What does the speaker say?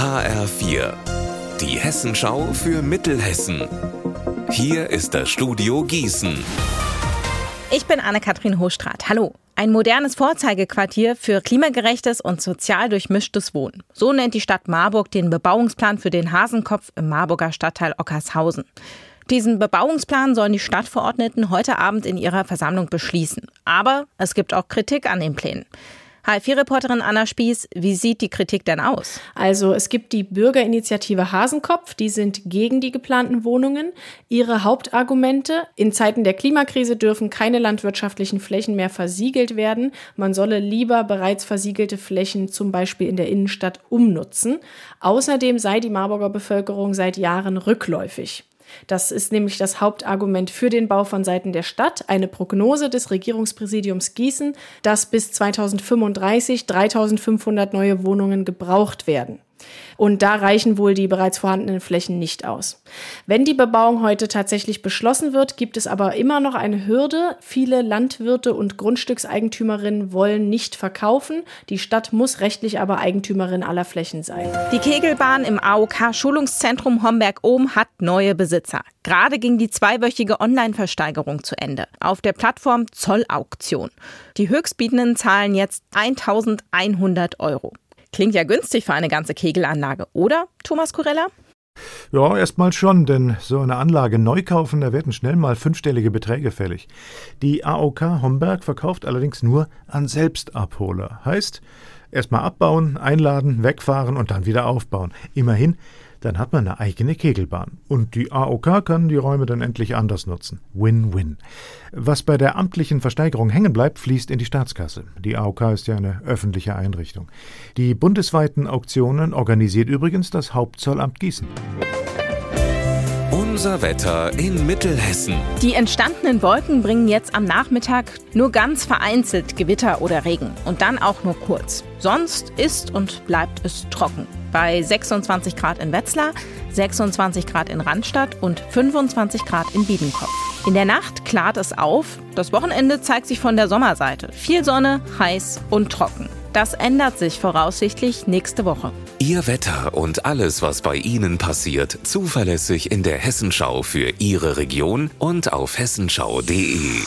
HR4, die Hessenschau für Mittelhessen. Hier ist das Studio Gießen. Ich bin Anne-Kathrin Hochstrat. Hallo. Ein modernes Vorzeigequartier für klimagerechtes und sozial durchmischtes Wohnen. So nennt die Stadt Marburg den Bebauungsplan für den Hasenkopf im Marburger Stadtteil Ockershausen. Diesen Bebauungsplan sollen die Stadtverordneten heute Abend in ihrer Versammlung beschließen. Aber es gibt auch Kritik an den Plänen. HFI-Reporterin Anna Spieß, wie sieht die Kritik denn aus? Also es gibt die Bürgerinitiative Hasenkopf, die sind gegen die geplanten Wohnungen. Ihre Hauptargumente, in Zeiten der Klimakrise dürfen keine landwirtschaftlichen Flächen mehr versiegelt werden. Man solle lieber bereits versiegelte Flächen zum Beispiel in der Innenstadt umnutzen. Außerdem sei die Marburger Bevölkerung seit Jahren rückläufig. Das ist nämlich das Hauptargument für den Bau von Seiten der Stadt. Eine Prognose des Regierungspräsidiums Gießen, dass bis 2035 3500 neue Wohnungen gebraucht werden. Und da reichen wohl die bereits vorhandenen Flächen nicht aus. Wenn die Bebauung heute tatsächlich beschlossen wird, gibt es aber immer noch eine Hürde. Viele Landwirte und Grundstückseigentümerinnen wollen nicht verkaufen. Die Stadt muss rechtlich aber Eigentümerin aller Flächen sein. Die Kegelbahn im AOK-Schulungszentrum Homberg-Ohm hat neue Besitzer. Gerade ging die zweiwöchige Online-Versteigerung zu Ende auf der Plattform Zollauktion. Die Höchstbietenden zahlen jetzt 1100 Euro. Klingt ja günstig für eine ganze Kegelanlage, oder, Thomas Kurella? Ja, erstmal schon, denn so eine Anlage neu kaufen, da werden schnell mal fünfstellige Beträge fällig. Die AOK Homberg verkauft allerdings nur an Selbstabholer. Heißt, erstmal abbauen, einladen, wegfahren und dann wieder aufbauen. Immerhin, dann hat man eine eigene Kegelbahn. Und die AOK kann die Räume dann endlich anders nutzen. Win-win. Was bei der amtlichen Versteigerung hängen bleibt, fließt in die Staatskasse. Die AOK ist ja eine öffentliche Einrichtung. Die bundesweiten Auktionen organisiert übrigens das Hauptzollamt Gießen. Unser Wetter in Mittelhessen. Die entstandenen Wolken bringen jetzt am Nachmittag nur ganz vereinzelt Gewitter oder Regen und dann auch nur kurz. Sonst ist und bleibt es trocken. Bei 26 Grad in Wetzlar, 26 Grad in Randstadt und 25 Grad in Biedenkopf. In der Nacht klart es auf. Das Wochenende zeigt sich von der Sommerseite. Viel Sonne, heiß und trocken. Das ändert sich voraussichtlich nächste Woche. Ihr Wetter und alles, was bei Ihnen passiert, zuverlässig in der Hessenschau für Ihre Region und auf hessenschau.de.